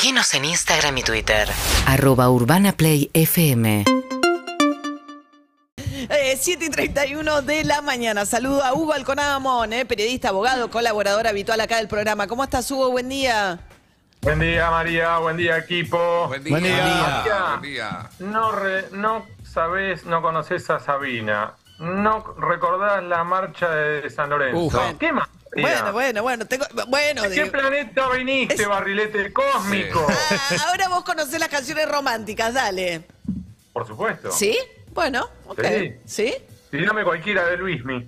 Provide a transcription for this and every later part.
Seguinos en Instagram y Twitter. Arroba Urbana Play FM. Eh, 7 y 31 de la mañana. Saludo a Hugo Alconamón, eh, periodista, abogado, colaborador habitual acá del programa. ¿Cómo estás, Hugo? Buen día. Buen día, María. Buen día, equipo. Buen día. Buen día. Buen día. No, re- no sabés, no conoces a Sabina. No recordás la marcha de San Lorenzo. ¿Qué más? Bueno, bueno, bueno. Tengo, bueno, ¿De qué digo- planeta viniste, Es- barrilete cósmico? Ah, ahora vos conocés las canciones románticas, dale. Por supuesto. ¿Sí? Bueno, ok. Sí. ¿Sí? Tirame cualquiera de Luismi.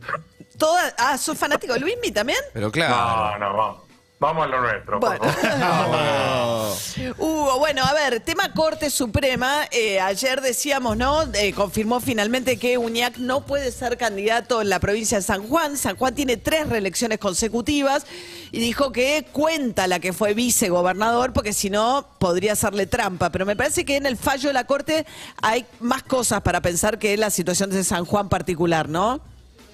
Toda, ah, ¿sos fanático de Luismi también? Pero claro. No, no, vamos. Vamos a lo nuestro, por Bueno. favor. Hugo, bueno, a ver, tema Corte Suprema. eh, ayer decíamos, ¿no? Eh, confirmó finalmente que Uñac no puede ser candidato en la provincia de San Juan. San Juan tiene tres reelecciones consecutivas y dijo que cuenta la que fue vicegobernador porque si no podría hacerle trampa. Pero me parece que en el fallo de la Corte hay más cosas para pensar que la situación de San Juan particular, ¿no?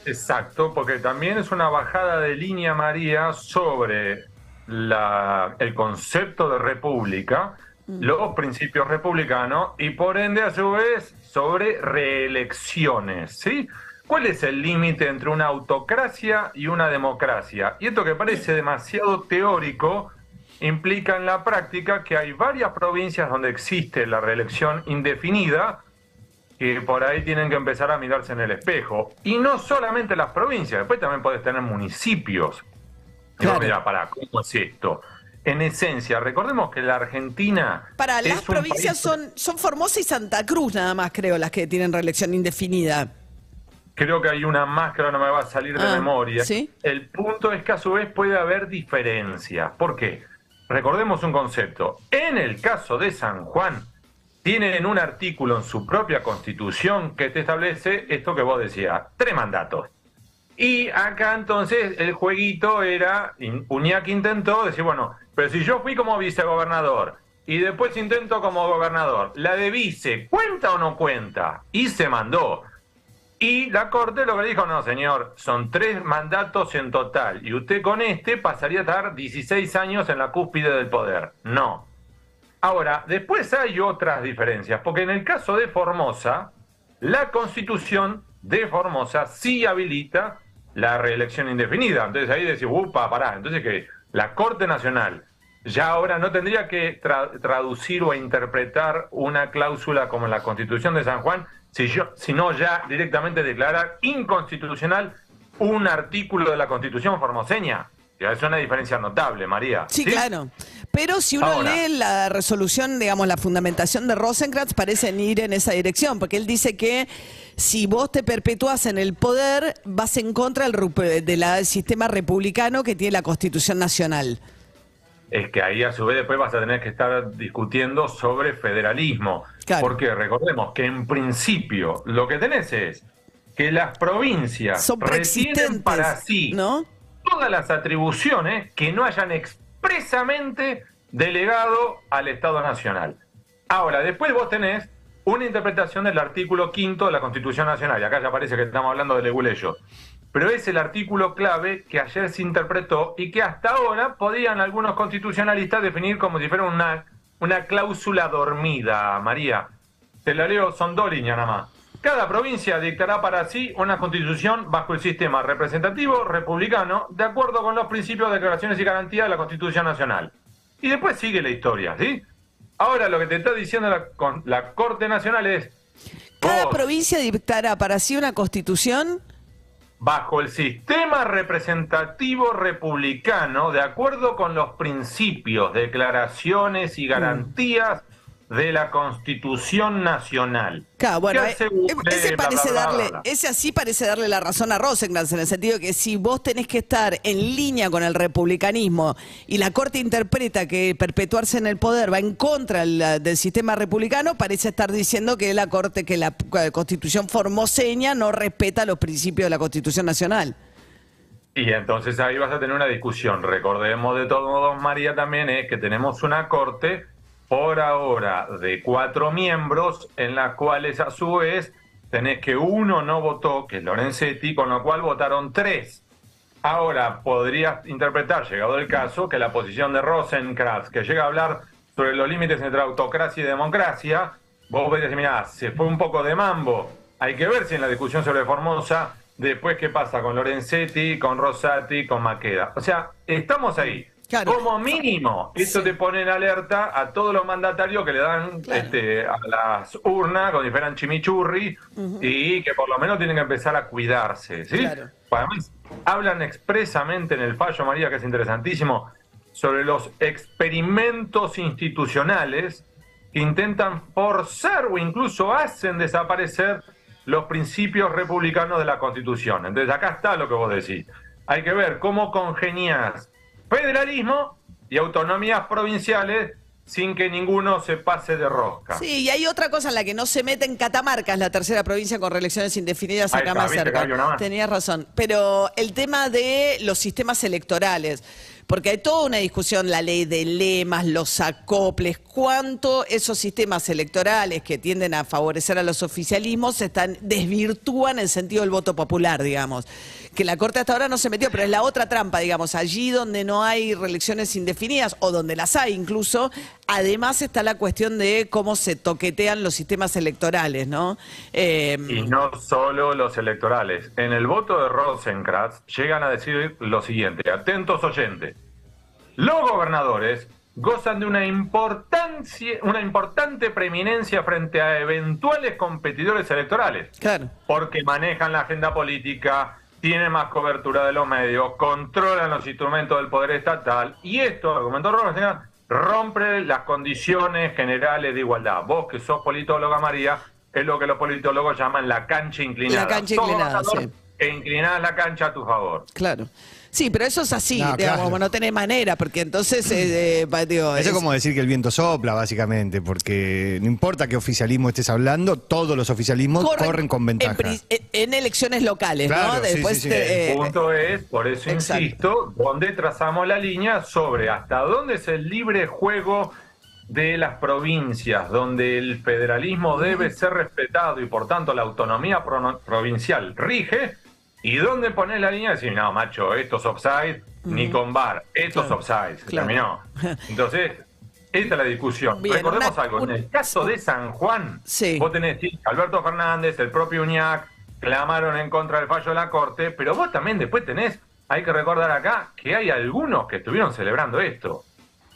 Exacto, porque también es una bajada de línea, María, sobre la- el concepto de república, los principios republicanos y por ende, a su vez, sobre reelecciones, ¿sí? ¿Cuál es el límite entre una autocracia y una democracia? Y esto que parece demasiado teórico implica en la práctica que hay varias provincias donde existe la reelección indefinida, que por ahí tienen que empezar a mirarse en el espejo. Y no solamente las provincias, después también podés tener municipios. Claro. dirás, pará, ¿cómo es esto? En esencia, recordemos que la Argentina. Para las provincias país- son, son Formosa y Santa Cruz nada más, creo, las que tienen reelección indefinida. Creo que hay una más que ahora no me va a salir de Ah, memoria. ¿sí? El punto es que a su vez puede haber diferencias. ¿Por qué? Recordemos un concepto. En el caso de San Juan, tienen un artículo en su propia constitución que te establece esto que vos decías, tres mandatos. Y acá entonces el jueguito era, Uñac intentó decir, bueno, pero si yo fui como vicegobernador y después intento como gobernador, ¿la de vice cuenta o no cuenta? Y se mandó. Y la Corte lo que dijo, no, señor, son tres mandatos en total. Y usted con este pasaría a estar 16 años en la cúspide del poder. No. Ahora, después hay otras diferencias, porque en el caso de Formosa, la constitución de Formosa sí habilita la reelección indefinida. Entonces ahí decís, upa, pará. Entonces que la Corte Nacional ya ahora no tendría que tra- traducir o interpretar una cláusula como la Constitución de San Juan, si yo- sino ya directamente declarar inconstitucional un artículo de la Constitución formoseña. Es una diferencia notable, María. Sí, claro. Pero si uno Ahora. lee la resolución, digamos, la fundamentación de Rosencrantz, parecen ir en esa dirección, porque él dice que si vos te perpetúas en el poder, vas en contra del, sistema republicano que tiene la Constitución Nacional. es que ahí a su vez después vas a tener que estar discutiendo sobre federalismo. Claro. Porque recordemos que en principio lo que tenés es que las provincias Son retienen preexistentes, para sí ¿no? Todas las atribuciones que no hayan expresamente delegado al Estado Nacional. Ahora, después vos tenés una interpretación del artículo quinto de la Constitución Nacional, y acá ya parece que estamos hablando de leguleyo, pero es el artículo clave que ayer se interpretó y que hasta ahora podían algunos constitucionalistas definir como si fuera una, una cláusula dormida, María. Te la leo, son dos líneas nada más. Cada provincia dictará para sí una constitución bajo el sistema representativo republicano, de acuerdo con los principios, declaraciones y garantías de la Constitución Nacional. Y después sigue la historia, ¿sí? Ahora lo que te está diciendo la, con- la Corte Nacional es, Cada vos, provincia dictará para sí una constitución. bajo el sistema representativo republicano, de acuerdo con los principios, declaraciones y garantías de la Constitución Nacional. Claro, bueno, Que eh, ese parece bla, bla, darle, ese así parece darle la razón a Rosencrantz en el sentido que si vos tenés que estar en línea con el republicanismo y la Corte interpreta que perpetuarse en el poder va en contra del, del sistema republicano, parece estar diciendo que la Corte, que la Constitución formoseña no respeta los principios de la Constitución Nacional. Y entonces ahí vas a tener una discusión. Recordemos de todos modos, María, también es que tenemos una corte por ahora de cuatro miembros, en las cuales a su vez tenés que uno no votó, que es Lorenzetti, con lo cual votaron tres. Ahora podrías interpretar, llegado el caso, que la posición de Rosenkrantz, que llega a hablar sobre los límites entre autocracia y democracia, vos ves y mirá, se fue un poco de mambo. Hay que ver si en la discusión sobre Formosa, después qué pasa con Lorenzetti, con Rosati, con Maqueda. O sea, estamos ahí. Claro. Como mínimo, esto Sí. te pone en alerta a todos los mandatarios que le dan Claro. este, a las urnas, como si fueran chimichurri, y que por lo menos tienen que empezar a cuidarse. ¿sí? Claro. Además, hablan expresamente en el fallo, María, que es interesantísimo, sobre los experimentos institucionales que intentan forzar o incluso hacen desaparecer los principios republicanos de la Constitución. Entonces, acá está lo que vos decís. Hay que ver cómo congenias federalismo y autonomías provinciales sin que ninguno se pase de rosca. Sí, y hay otra cosa en la que no se mete en Catamarca, es la tercera provincia con reelecciones indefinidas acá más cerca. Tenías razón. Pero el tema de los sistemas electorales, porque hay toda una discusión, la ley de lemas, los acoples, cuánto esos sistemas electorales que tienden a favorecer a los oficialismos están desvirtúan el sentido del voto popular, digamos. Que la Corte hasta ahora no se metió, pero es la otra trampa, digamos, allí donde no hay reelecciones indefinidas o donde las hay incluso, además está la cuestión de cómo se toquetean los sistemas electorales, ¿no? Eh, Y no solo los electorales. En el voto de Rosenkrantz llegan a decir lo siguiente, atentos oyentes. Los gobernadores gozan de una importancia, una importante preeminencia frente a eventuales competidores electorales. claro. porque manejan la agenda política, tienen más cobertura de los medios, controlan los instrumentos del poder estatal, y esto, argumentó Rosenkrantz, rompe las condiciones generales de igualdad. Vos que sos politóloga, María, es lo que los politólogos llaman la cancha inclinada. La cancha inclinada, sí. E inclinás la cancha a tu favor. Claro. Sí, pero eso es así, No, digamos, claro. no tenés manera, porque entonces, eh, eh, digo, Eso es- como decir que el viento sopla, básicamente, porque no importa qué oficialismo estés hablando, todos los oficialismos corren, con ventaja. En, en- elecciones locales, Claro, ¿no? sí, Después sí, sí. te- El eh, punto es, por eso exacto. insisto, donde trazamos la línea sobre hasta dónde es el libre juego de las provincias, donde el federalismo debe ser respetado y por tanto la autonomía pro- provincial rige, y dónde poner la línea decir, no, macho, esto es offside, ni con bar, esto Claro, es offside, se claro. terminó. Entonces, esta es la discusión. Bien, Recordemos una- algo, en el caso de San Juan, Sí. vos tenés Alberto Fernández, el propio Uñac, clamaron en contra del fallo de la Corte, pero vos también después tenés, hay que recordar acá, que hay algunos que estuvieron celebrando esto.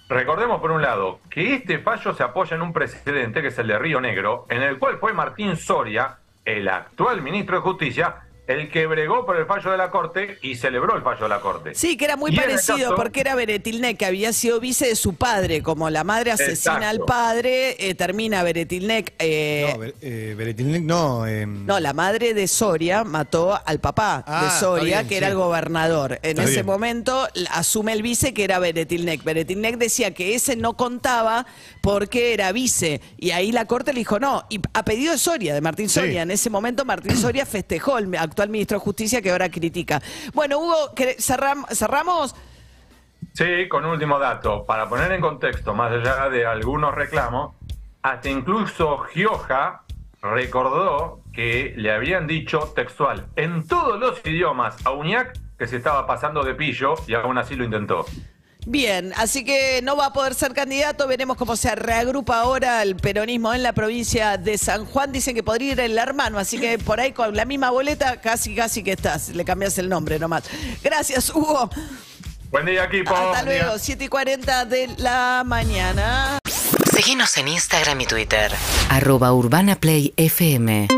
Recordemos por un lado que este fallo se apoya en un precedente que es el de Río Negro, en el cual fue Martín Soria, el actual ministro de Justicia, el que bregó por el fallo de la Corte y celebró el fallo de la Corte. Sí, que era muy Y parecido caso- porque era Beretilnek, que había sido vice de su padre, como la madre asesina Exacto. al padre, eh, termina Beretilnek. eh, No, eh, no. eh, No, la madre de Soria mató al papá Ah, de está Soria, bien, que era sí. el gobernador. En Está ese bien. momento asume el vice, que era Beretilnek. Beretilnek decía que ese no contaba porque era vice. Y ahí la corte le dijo no. Y a pedido de Soria, de Martín Sí. Soria. En ese momento Martín Soria festejó, el actual ministro de Justicia, que ahora critica. Bueno, Hugo, ¿querés- cerram- cerramos. Sí, con último dato, para poner en contexto, más allá de algunos reclamos, hasta incluso Gioja recordó que le habían dicho textual en todos los idiomas a Uñac que se estaba pasando de pillo y aún así lo intentó. Bien, así que no va a poder ser candidato. Veremos cómo se reagrupa ahora el peronismo en la provincia de San Juan. Dicen que podría ir el hermano, así que por ahí con la misma boleta casi, casi que estás. Le cambias el nombre nomás. Gracias, Hugo. Buen día, equipo. Hasta Buen día. luego, 7 y 40 de la mañana. Seguinos en Instagram y Twitter. Arroba Urbana Play FM